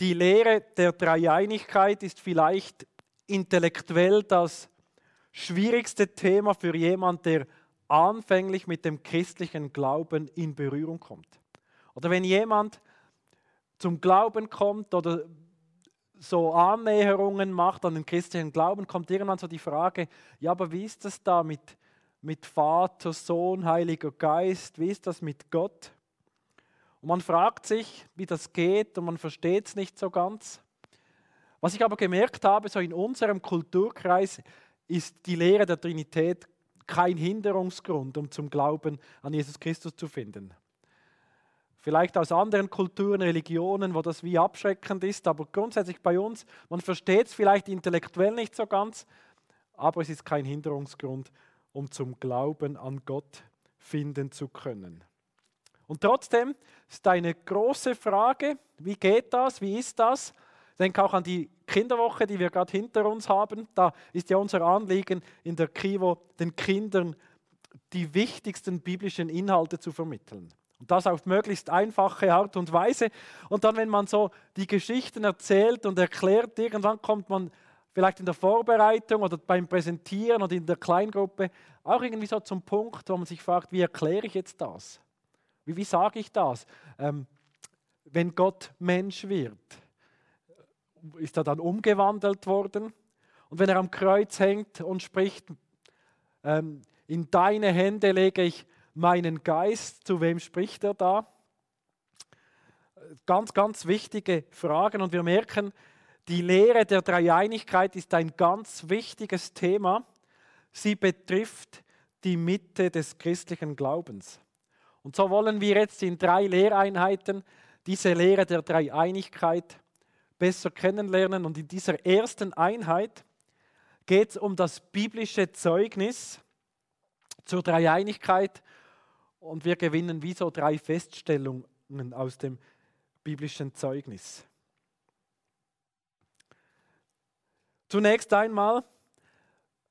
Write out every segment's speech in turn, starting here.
Die Lehre der Dreieinigkeit ist vielleicht intellektuell das schwierigste Thema für jemand, der anfänglich mit dem christlichen Glauben in Berührung kommt. Oder wenn jemand zum Glauben kommt oder so Annäherungen macht an den christlichen Glauben, kommt irgendwann so die Frage, ja, aber wie ist das da mit, mit Vater, Sohn, Heiliger Geist, wie ist das mit Gott? Und man fragt sich, wie das geht und man versteht es nicht so ganz. Was ich aber gemerkt habe, so in unserem Kulturkreis, ist die Lehre der Trinität kein Hinderungsgrund, um zum Glauben an Jesus Christus zu finden. Vielleicht aus anderen Kulturen, Religionen, wo das wie abschreckend ist, aber grundsätzlich bei uns, man versteht es vielleicht intellektuell nicht so ganz, aber es ist kein Hinderungsgrund, um zum Glauben an Gott finden zu können. Und trotzdem ist eine große Frage, wie geht das, wie ist das? Ich denke auch an die Kinderwoche, die wir gerade hinter uns haben. Da ist ja unser Anliegen in der Kivo, den Kindern die wichtigsten biblischen Inhalte zu vermitteln. Und das auf möglichst einfache Art und Weise. Und dann, wenn man so die Geschichten erzählt und erklärt, irgendwann kommt man vielleicht in der Vorbereitung oder beim Präsentieren oder in der Kleingruppe auch irgendwie so zum Punkt, wo man sich fragt, wie erkläre ich jetzt das? Wie, wie sage ich das? Ähm, wenn Gott Mensch wird, ist er dann umgewandelt worden? Und wenn er am Kreuz hängt und spricht, ähm, in deine Hände lege ich meinen Geist, zu wem spricht er da? Ganz, ganz wichtige Fragen und wir merken, die Lehre der Dreieinigkeit ist ein ganz wichtiges Thema. Sie betrifft die Mitte des christlichen Glaubens. Und so wollen wir jetzt in drei Lehreinheiten diese Lehre der Dreieinigkeit besser kennenlernen. Und in dieser ersten Einheit geht es um das biblische Zeugnis zur Dreieinigkeit und wir gewinnen wie so drei Feststellungen aus dem biblischen Zeugnis. Zunächst einmal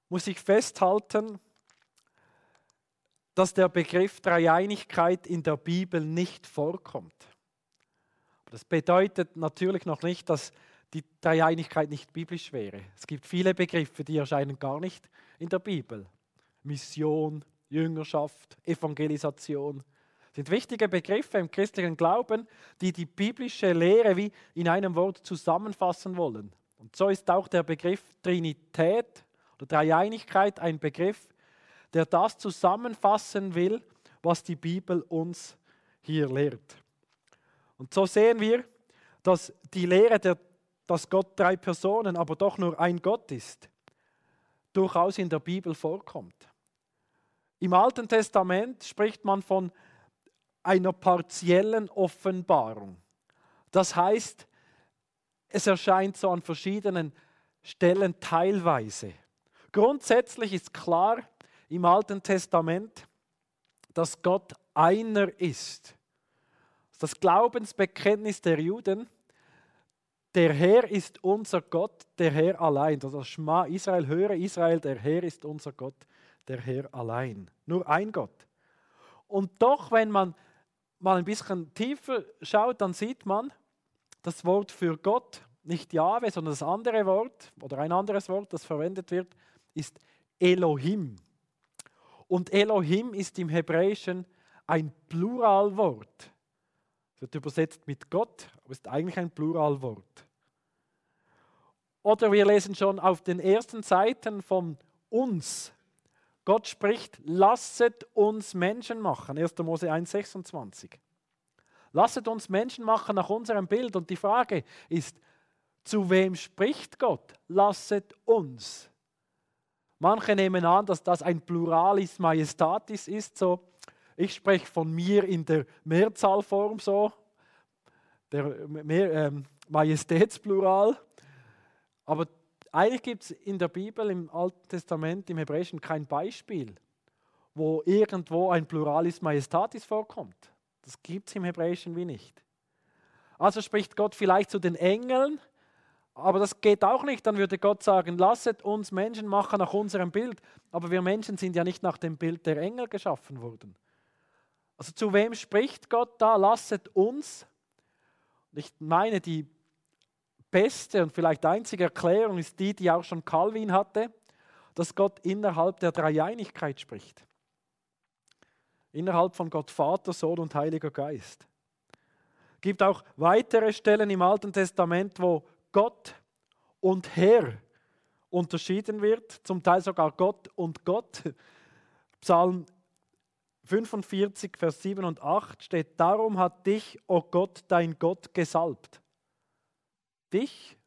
muss ich festhalten, dass der Begriff Dreieinigkeit in der Bibel nicht vorkommt. Das bedeutet natürlich noch nicht, dass die Dreieinigkeit nicht biblisch wäre. Es gibt viele Begriffe, die erscheinen gar nicht in der Bibel. Mission, Jüngerschaft, Evangelisation sind wichtige Begriffe im christlichen Glauben, die die biblische Lehre wie in einem Wort zusammenfassen wollen. Und so ist auch der Begriff Trinität oder Dreieinigkeit ein Begriff, der das zusammenfassen will, was die Bibel uns hier lehrt. Und so sehen wir, dass die Lehre, der, dass Gott drei Personen, aber doch nur ein Gott ist, durchaus in der Bibel vorkommt. Im Alten Testament spricht man von einer partiellen Offenbarung. Das heißt, es erscheint so an verschiedenen Stellen teilweise. Grundsätzlich ist klar im Alten Testament, dass Gott einer ist. Das Glaubensbekenntnis der Juden, der Herr ist unser Gott, der Herr allein. Das Schma Israel, höre Israel, der Herr ist unser Gott, der Herr allein. Nur ein Gott. Und doch, wenn man mal ein bisschen tiefer schaut, dann sieht man, das Wort für Gott, nicht Jahwe, sondern das andere Wort oder ein anderes Wort, das verwendet wird, ist Elohim. Und Elohim ist im Hebräischen ein Pluralwort. Es wird übersetzt mit Gott, aber ist eigentlich ein Pluralwort. Oder wir lesen schon auf den ersten Seiten von uns Gott spricht, lasset uns Menschen machen. 1. Mose 1,26. Lasset uns Menschen machen nach unserem Bild. Und die Frage ist, zu wem spricht Gott? Lasset uns. Manche nehmen an, dass das ein Pluralis Majestatis ist. So, ich spreche von mir in der Mehrzahlform so, der mehr, ähm, Majestätsplural. Aber eigentlich gibt es in der Bibel, im Alten Testament, im Hebräischen kein Beispiel, wo irgendwo ein Pluralis Majestatis vorkommt. Das gibt es im Hebräischen wie nicht. Also spricht Gott vielleicht zu den Engeln, aber das geht auch nicht. Dann würde Gott sagen, lasset uns Menschen machen nach unserem Bild. Aber wir Menschen sind ja nicht nach dem Bild der Engel geschaffen worden. Also zu wem spricht Gott da? Lasset uns. Ich meine, die beste und vielleicht einzige Erklärung ist die, die auch schon Calvin hatte, dass Gott innerhalb der Dreieinigkeit spricht. Innerhalb von Gott Vater, Sohn und Heiliger Geist. Es gibt auch weitere Stellen im Alten Testament, wo Gott und Herr unterschieden wird, zum Teil sogar Gott und Gott. Psalm 45, Vers 7 und 8 steht, darum hat dich, o oh Gott, dein Gott gesalbt. Dich,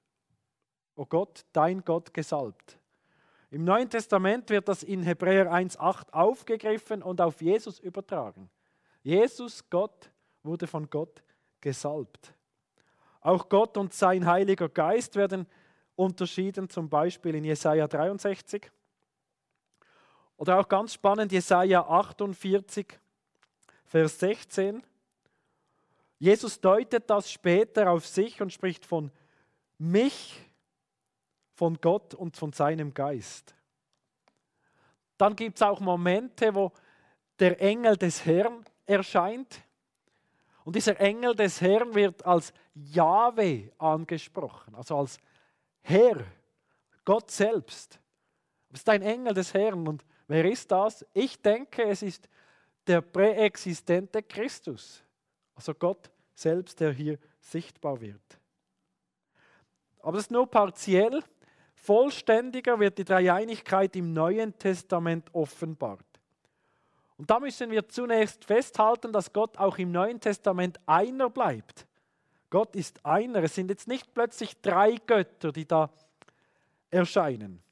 o oh Gott, dein Gott gesalbt. Im Neuen Testament wird das in Hebräer 1.8 aufgegriffen und auf Jesus übertragen. Jesus, Gott, wurde von Gott gesalbt. Auch Gott und sein Heiliger Geist werden unterschieden, zum Beispiel in Jesaja 63. Oder auch ganz spannend, Jesaja 48, Vers 16. Jesus deutet das später auf sich und spricht von mich, von Gott und von seinem Geist. Dann gibt es auch Momente, wo der Engel des Herrn erscheint. Und dieser Engel des Herrn wird als Jahwe angesprochen, also als Herr, Gott selbst. Es ist ein Engel des Herrn. Und wer ist das? Ich denke, es ist der präexistente Christus, also Gott selbst, der hier sichtbar wird. Aber das ist nur partiell. Vollständiger wird die Dreieinigkeit im Neuen Testament offenbart. Und da müssen wir zunächst festhalten, dass Gott auch im Neuen Testament einer bleibt. Gott ist einer. Es sind jetzt nicht plötzlich drei Götter, die da erscheinen.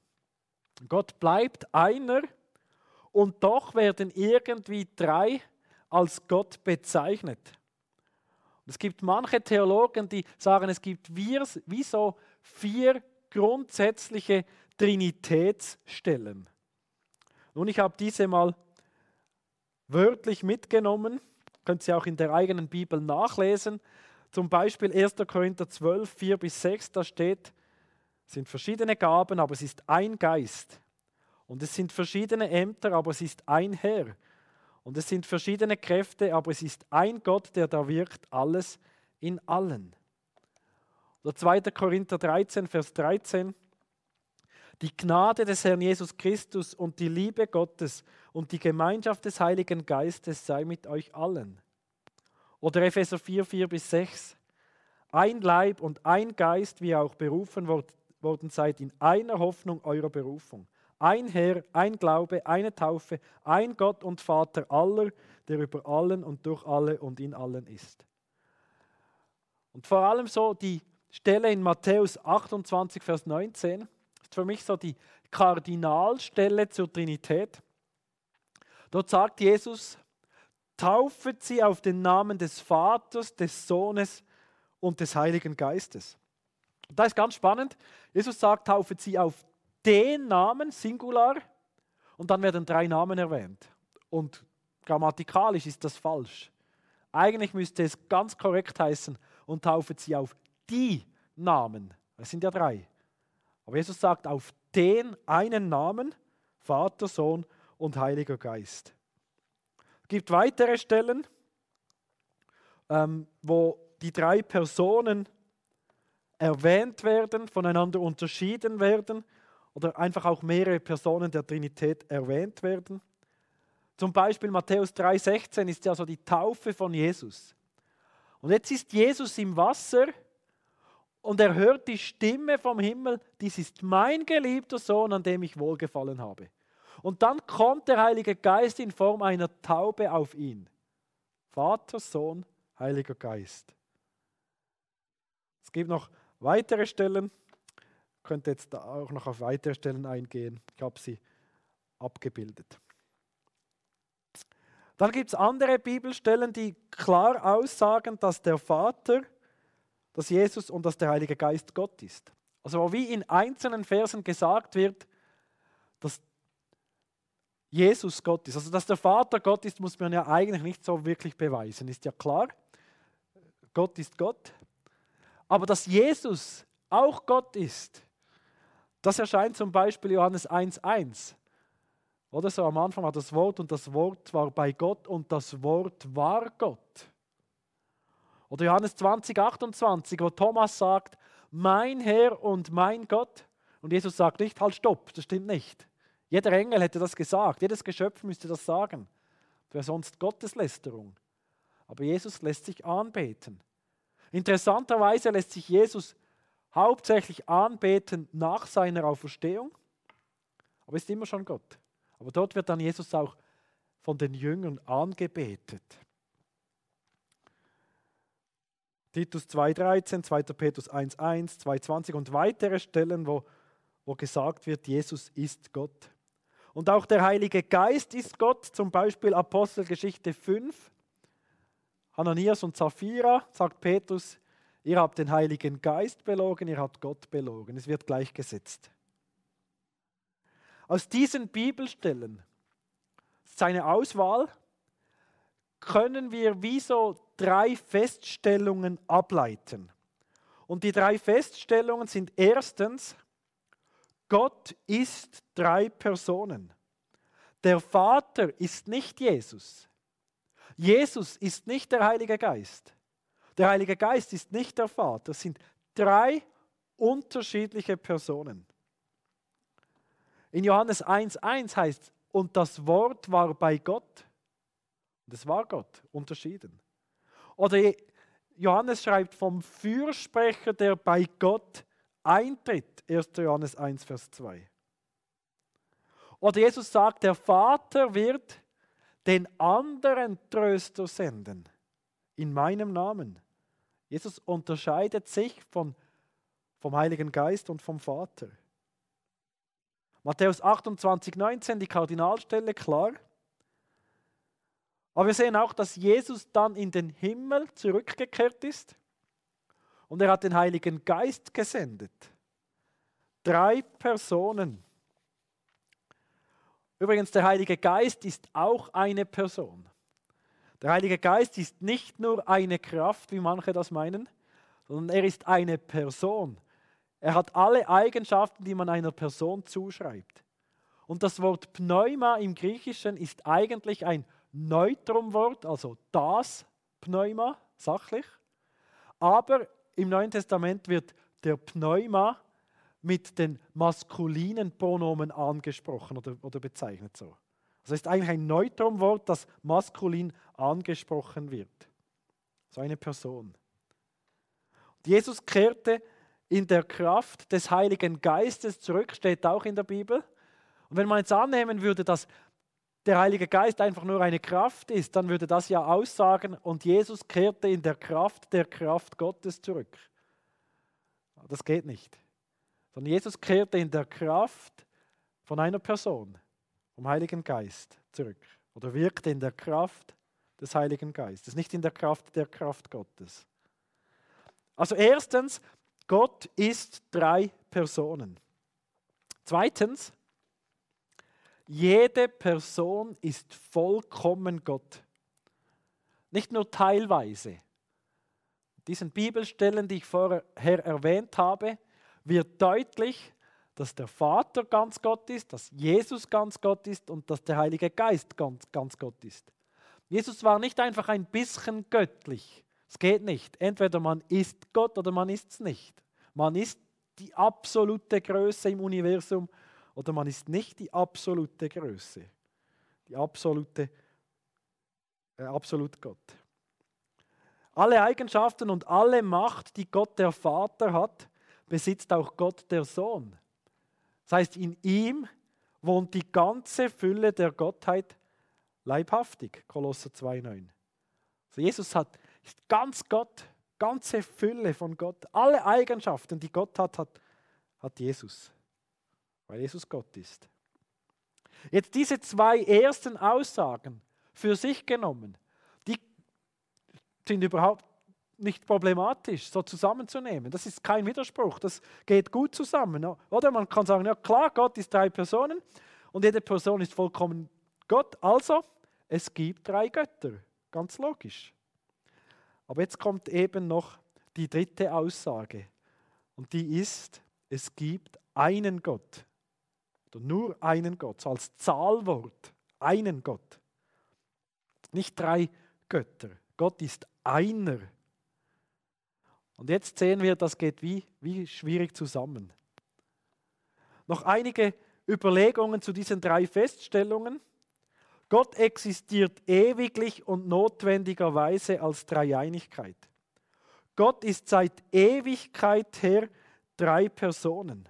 Gott bleibt einer und doch werden irgendwie drei als Gott bezeichnet. Es gibt manche Theologen, die sagen, es gibt wie so vier grundsätzliche Trinitätsstellen. Nun, ich habe diese mal wörtlich mitgenommen, könnt ihr auch in der eigenen Bibel nachlesen. Zum Beispiel 1. Korinther 12, 4 bis 6, da steht, es sind verschiedene Gaben, aber es ist ein Geist. Und es sind verschiedene Ämter, aber es ist ein Herr. Und es sind verschiedene Kräfte, aber es ist ein Gott, der da wirkt, alles in allen. Oder 2. Korinther 13, Vers 13. Die Gnade des Herrn Jesus Christus und die Liebe Gottes und die Gemeinschaft des Heiligen Geistes sei mit euch allen. Oder Epheser 4, 4 bis 6. Ein Leib und ein Geist, wie ihr auch berufen worden seid, in einer Hoffnung eurer Berufung. Ein Herr, ein Glaube, eine Taufe, ein Gott und Vater aller, der über allen und durch alle und in allen ist. Und vor allem so die Stelle in Matthäus 28, Vers 19 ist für mich so die Kardinalstelle zur Trinität. Dort sagt Jesus, taufet sie auf den Namen des Vaters, des Sohnes und des Heiligen Geistes. Da ist ganz spannend. Jesus sagt, taufet sie auf den Namen, Singular, und dann werden drei Namen erwähnt. Und grammatikalisch ist das falsch. Eigentlich müsste es ganz korrekt heißen, und taufet sie auf die Namen. Es sind ja drei. Aber Jesus sagt auf den einen Namen, Vater, Sohn und Heiliger Geist. Es gibt weitere Stellen, ähm, wo die drei Personen erwähnt werden, voneinander unterschieden werden oder einfach auch mehrere Personen der Trinität erwähnt werden. Zum Beispiel Matthäus 3,16 ist ja so die Taufe von Jesus. Und jetzt ist Jesus im Wasser und er hört die Stimme vom Himmel, dies ist mein geliebter Sohn, an dem ich wohlgefallen habe. Und dann kommt der Heilige Geist in Form einer Taube auf ihn. Vater, Sohn, Heiliger Geist. Es gibt noch weitere Stellen. Ich könnte jetzt auch noch auf weitere Stellen eingehen. Ich habe sie abgebildet. Dann gibt es andere Bibelstellen, die klar aussagen, dass der Vater, dass Jesus und dass der Heilige Geist Gott ist. Also wie in einzelnen Versen gesagt wird, Jesus Gott ist. Also dass der Vater Gott ist, muss man ja eigentlich nicht so wirklich beweisen, ist ja klar. Gott ist Gott. Aber dass Jesus auch Gott ist, das erscheint zum Beispiel Johannes 1.1. Oder so am Anfang war das Wort und das Wort war bei Gott und das Wort war Gott. Oder Johannes 20, 28, wo Thomas sagt, mein Herr und mein Gott. Und Jesus sagt nicht, halt, stopp, das stimmt nicht. Jeder Engel hätte das gesagt, jedes Geschöpf müsste das sagen. Wäre sonst Gotteslästerung. Aber Jesus lässt sich anbeten. Interessanterweise lässt sich Jesus hauptsächlich anbeten nach seiner Auferstehung, aber ist immer schon Gott. Aber dort wird dann Jesus auch von den Jüngern angebetet. Titus 2,13, 2. Petrus 1,1, 2,20 und weitere Stellen, wo, wo gesagt wird, Jesus ist Gott. Und auch der Heilige Geist ist Gott, zum Beispiel Apostelgeschichte 5. Hananias und Sapphira, sagt Petrus, ihr habt den Heiligen Geist belogen, ihr habt Gott belogen. Es wird gleichgesetzt. Aus diesen Bibelstellen, seine Auswahl, können wir wie so drei Feststellungen ableiten. Und die drei Feststellungen sind erstens, Gott ist drei Personen. Der Vater ist nicht Jesus. Jesus ist nicht der Heilige Geist. Der Heilige Geist ist nicht der Vater. Es sind drei unterschiedliche Personen. In Johannes 1.1 heißt, und das Wort war bei Gott es war Gott, unterschieden. Oder Johannes schreibt vom Fürsprecher, der bei Gott eintritt. 1. Johannes 1, Vers 2. Oder Jesus sagt, der Vater wird den anderen Tröster senden in meinem Namen. Jesus unterscheidet sich von, vom Heiligen Geist und vom Vater. Matthäus 28, 19, die Kardinalstelle, klar. Aber wir sehen auch, dass Jesus dann in den Himmel zurückgekehrt ist und er hat den Heiligen Geist gesendet. Drei Personen. Übrigens, der Heilige Geist ist auch eine Person. Der Heilige Geist ist nicht nur eine Kraft, wie manche das meinen, sondern er ist eine Person. Er hat alle Eigenschaften, die man einer Person zuschreibt. Und das Wort Pneuma im Griechischen ist eigentlich ein Neutrumwort, also das Pneuma, sachlich. Aber im Neuen Testament wird der Pneuma mit den maskulinen Pronomen angesprochen oder, oder bezeichnet so. Also ist eigentlich ein Neutrumwort, das maskulin angesprochen wird. So eine Person. Und Jesus kehrte in der Kraft des Heiligen Geistes zurück, steht auch in der Bibel. Und wenn man jetzt annehmen würde, dass der Heilige Geist einfach nur eine Kraft ist, dann würde das ja aussagen, und Jesus kehrte in der Kraft der Kraft Gottes zurück. Das geht nicht. Sondern Jesus kehrte in der Kraft von einer Person, vom Heiligen Geist, zurück. Oder wirkte in der Kraft des Heiligen Geistes, nicht in der Kraft der Kraft Gottes. Also erstens, Gott ist drei Personen. Zweitens, jede Person ist vollkommen Gott. Nicht nur teilweise. Diesen Bibelstellen, die ich vorher erwähnt habe, wird deutlich, dass der Vater ganz Gott ist, dass Jesus ganz Gott ist und dass der Heilige Geist ganz, ganz Gott ist. Jesus war nicht einfach ein bisschen göttlich. Es geht nicht. Entweder man ist Gott oder man ist es nicht. Man ist die absolute Größe im Universum oder man ist nicht die absolute Größe, die absolute, äh, absolut Gott. Alle Eigenschaften und alle Macht, die Gott der Vater hat, besitzt auch Gott der Sohn. Das heißt, in ihm wohnt die ganze Fülle der Gottheit leibhaftig. Kolosser 2,9. Also Jesus hat, ist ganz Gott, ganze Fülle von Gott. Alle Eigenschaften, die Gott hat, hat, hat Jesus weil Jesus Gott ist. Jetzt diese zwei ersten Aussagen für sich genommen, die sind überhaupt nicht problematisch, so zusammenzunehmen. Das ist kein Widerspruch, das geht gut zusammen. Oder man kann sagen, ja klar, Gott ist drei Personen und jede Person ist vollkommen Gott. Also, es gibt drei Götter, ganz logisch. Aber jetzt kommt eben noch die dritte Aussage und die ist, es gibt einen Gott. Oder nur einen Gott, so als Zahlwort, einen Gott. Nicht drei Götter. Gott ist einer. Und jetzt sehen wir, das geht wie, wie schwierig zusammen. Noch einige Überlegungen zu diesen drei Feststellungen. Gott existiert ewiglich und notwendigerweise als Dreieinigkeit. Gott ist seit Ewigkeit her drei Personen.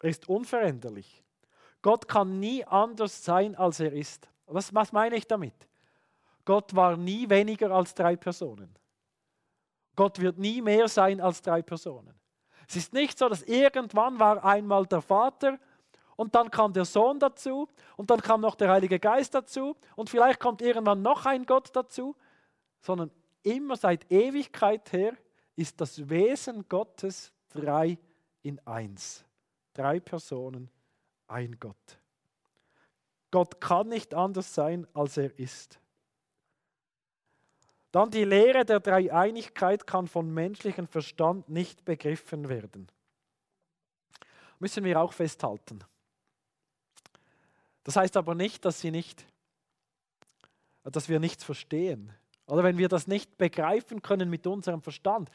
Er ist unveränderlich. Gott kann nie anders sein, als er ist. Was, was meine ich damit? Gott war nie weniger als drei Personen. Gott wird nie mehr sein als drei Personen. Es ist nicht so, dass irgendwann war einmal der Vater und dann kam der Sohn dazu und dann kam noch der Heilige Geist dazu und vielleicht kommt irgendwann noch ein Gott dazu, sondern immer seit Ewigkeit her ist das Wesen Gottes drei in eins. Drei Personen, ein Gott. Gott kann nicht anders sein, als er ist. Dann die Lehre der Dreieinigkeit kann von menschlichem Verstand nicht begriffen werden. Müssen wir auch festhalten. Das heißt aber nicht, dass, sie nicht, dass wir nichts verstehen. Oder wenn wir das nicht begreifen können mit unserem Verstand,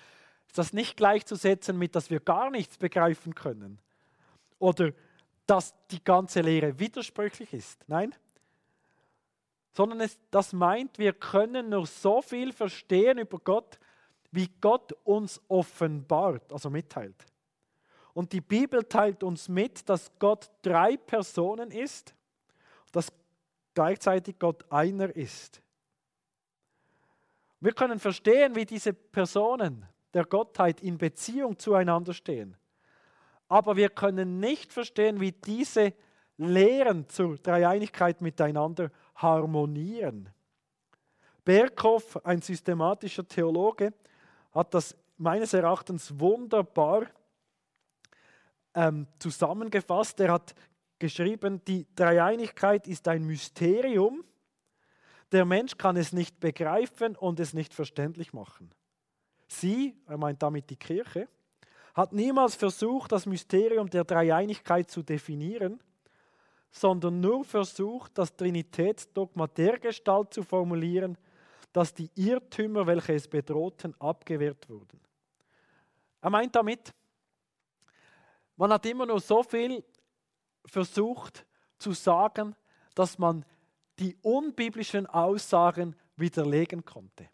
ist das nicht gleichzusetzen mit, dass wir gar nichts begreifen können. Oder dass die ganze Lehre widersprüchlich ist. Nein, sondern es, das meint, wir können nur so viel verstehen über Gott, wie Gott uns offenbart, also mitteilt. Und die Bibel teilt uns mit, dass Gott drei Personen ist, dass gleichzeitig Gott einer ist. Wir können verstehen, wie diese Personen der Gottheit in Beziehung zueinander stehen. Aber wir können nicht verstehen, wie diese Lehren zur Dreieinigkeit miteinander harmonieren. Berghoff, ein systematischer Theologe, hat das meines Erachtens wunderbar ähm, zusammengefasst. Er hat geschrieben, die Dreieinigkeit ist ein Mysterium, der Mensch kann es nicht begreifen und es nicht verständlich machen. Sie, er meint damit die Kirche, hat niemals versucht, das Mysterium der Dreieinigkeit zu definieren, sondern nur versucht, das Trinitätsdogma der Gestalt zu formulieren, dass die Irrtümer, welche es bedrohten, abgewehrt wurden. Er meint damit, man hat immer nur so viel versucht zu sagen, dass man die unbiblischen Aussagen widerlegen konnte.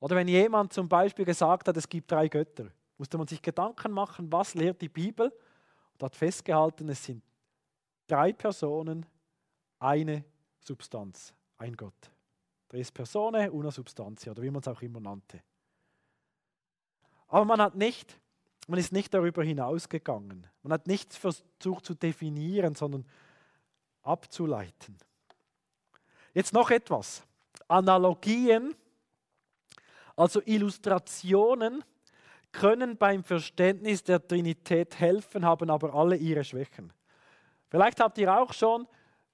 Oder wenn jemand zum Beispiel gesagt hat, es gibt drei Götter, musste man sich Gedanken machen, was lehrt die Bibel und hat festgehalten, es sind drei Personen, eine Substanz, ein Gott. Tres Personen, una Substantia oder wie man es auch immer nannte. Aber man hat nicht, man ist nicht darüber hinausgegangen. Man hat nichts versucht zu definieren, sondern abzuleiten. Jetzt noch etwas. Analogien, also Illustrationen, können beim Verständnis der Trinität helfen, haben aber alle ihre Schwächen. Vielleicht habt ihr auch schon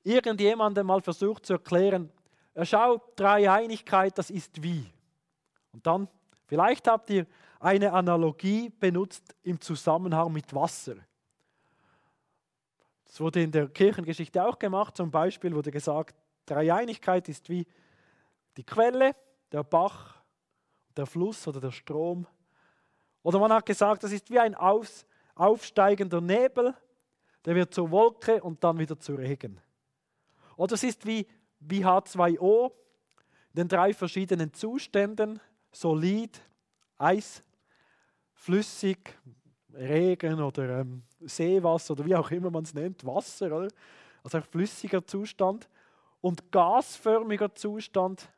irgendjemandem mal versucht zu erklären, schau, Dreieinigkeit, das ist wie. Und dann, vielleicht habt ihr eine Analogie benutzt im Zusammenhang mit Wasser. Das wurde in der Kirchengeschichte auch gemacht. Zum Beispiel wurde gesagt, Dreieinigkeit ist wie die Quelle, der Bach, der Fluss oder der Strom. Oder man hat gesagt, das ist wie ein aufsteigender Nebel, der wird zur Wolke und dann wieder zu Regen. Oder es ist wie, wie H2O in den drei verschiedenen Zuständen, solid, Eis, flüssig, Regen oder ähm, Seewasser oder wie auch immer man es nennt, Wasser, oder? also ein flüssiger Zustand und gasförmiger Zustand,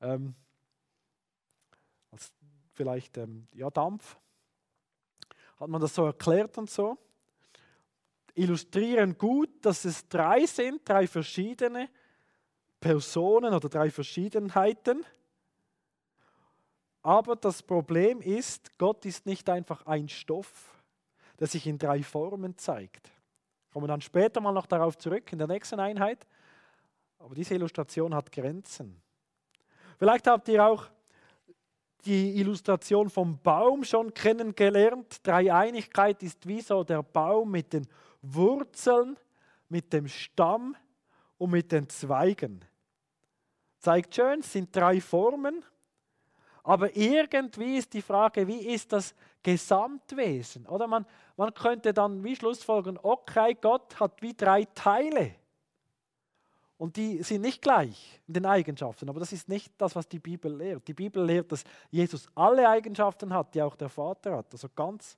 ähm, vielleicht ähm, ja, Dampf. Hat man das so erklärt und so? Illustrieren gut, dass es drei sind, drei verschiedene Personen oder drei Verschiedenheiten. Aber das Problem ist, Gott ist nicht einfach ein Stoff, der sich in drei Formen zeigt. Kommen dann später mal noch darauf zurück in der nächsten Einheit. Aber diese Illustration hat Grenzen. Vielleicht habt ihr auch die Illustration vom Baum schon kennengelernt. Dreieinigkeit ist wie so der Baum mit den Wurzeln, mit dem Stamm und mit den Zweigen. Zeigt schön, es sind drei Formen, Aber irgendwie ist die Frage, wie ist das Gesamtwesen? Oder man, man könnte dann wie Schlussfolgern, okay, Gott hat wie drei Teile. Und die sind nicht gleich in den Eigenschaften, aber das ist nicht das, was die Bibel lehrt. Die Bibel lehrt, dass Jesus alle Eigenschaften hat, die auch der Vater hat, also ganz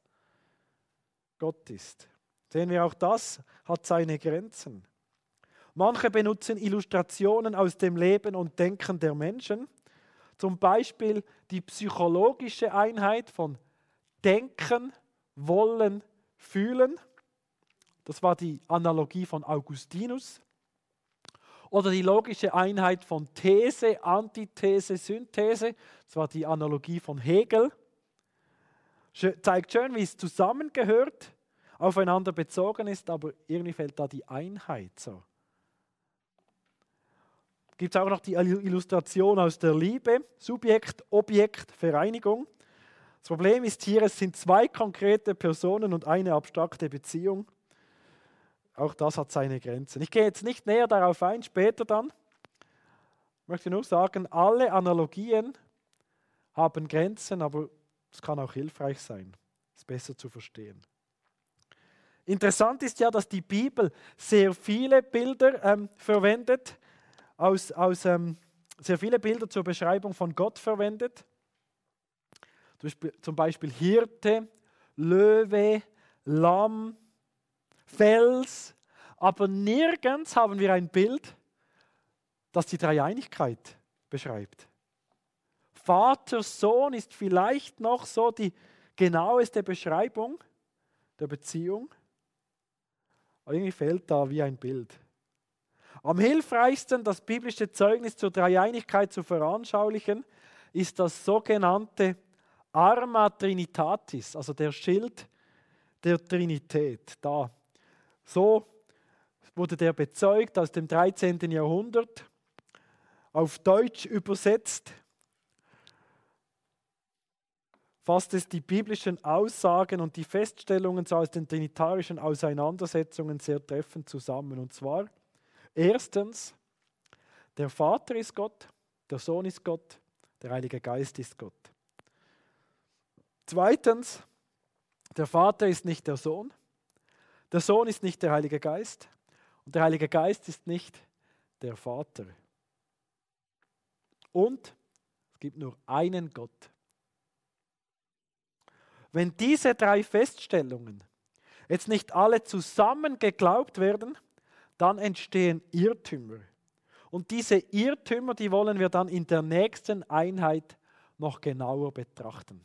Gott ist. Sehen wir auch das hat seine Grenzen. Manche benutzen Illustrationen aus dem Leben und Denken der Menschen, zum Beispiel die psychologische Einheit von Denken, Wollen, Fühlen. Das war die Analogie von Augustinus. Oder die logische Einheit von These, Antithese, Synthese. Das war die Analogie von Hegel. Zeigt schön, wie es zusammengehört, aufeinander bezogen ist, aber irgendwie fällt da die Einheit so. Gibt es auch noch die Illustration aus der Liebe, Subjekt, Objekt, Vereinigung. Das Problem ist hier, es sind zwei konkrete Personen und eine abstrakte Beziehung. Auch das hat seine Grenzen. Ich gehe jetzt nicht näher darauf ein, später dann. Ich möchte nur sagen, alle Analogien haben Grenzen, aber es kann auch hilfreich sein, es besser zu verstehen. Interessant ist ja, dass die Bibel sehr viele Bilder ähm, verwendet, aus, aus ähm, sehr viele Bilder zur Beschreibung von Gott verwendet. Zum Beispiel Hirte, Löwe, Lamm, Fels, aber nirgends haben wir ein Bild, das die Dreieinigkeit beschreibt. Vater, Sohn ist vielleicht noch so die genaueste Beschreibung der Beziehung, aber irgendwie fehlt da wie ein Bild. Am hilfreichsten, das biblische Zeugnis zur Dreieinigkeit zu veranschaulichen, ist das sogenannte Arma Trinitatis, also der Schild der Trinität. Da so wurde der bezeugt aus dem 13. Jahrhundert, auf Deutsch übersetzt, fasst es die biblischen Aussagen und die Feststellungen aus den trinitarischen Auseinandersetzungen sehr treffend zusammen. Und zwar, erstens, der Vater ist Gott, der Sohn ist Gott, der Heilige Geist ist Gott. Zweitens, der Vater ist nicht der Sohn, der Sohn ist nicht der Heilige Geist und der Heilige Geist ist nicht der Vater. Und es gibt nur einen Gott. Wenn diese drei Feststellungen jetzt nicht alle zusammen geglaubt werden, dann entstehen Irrtümer. Und diese Irrtümer, die wollen wir dann in der nächsten Einheit noch genauer betrachten.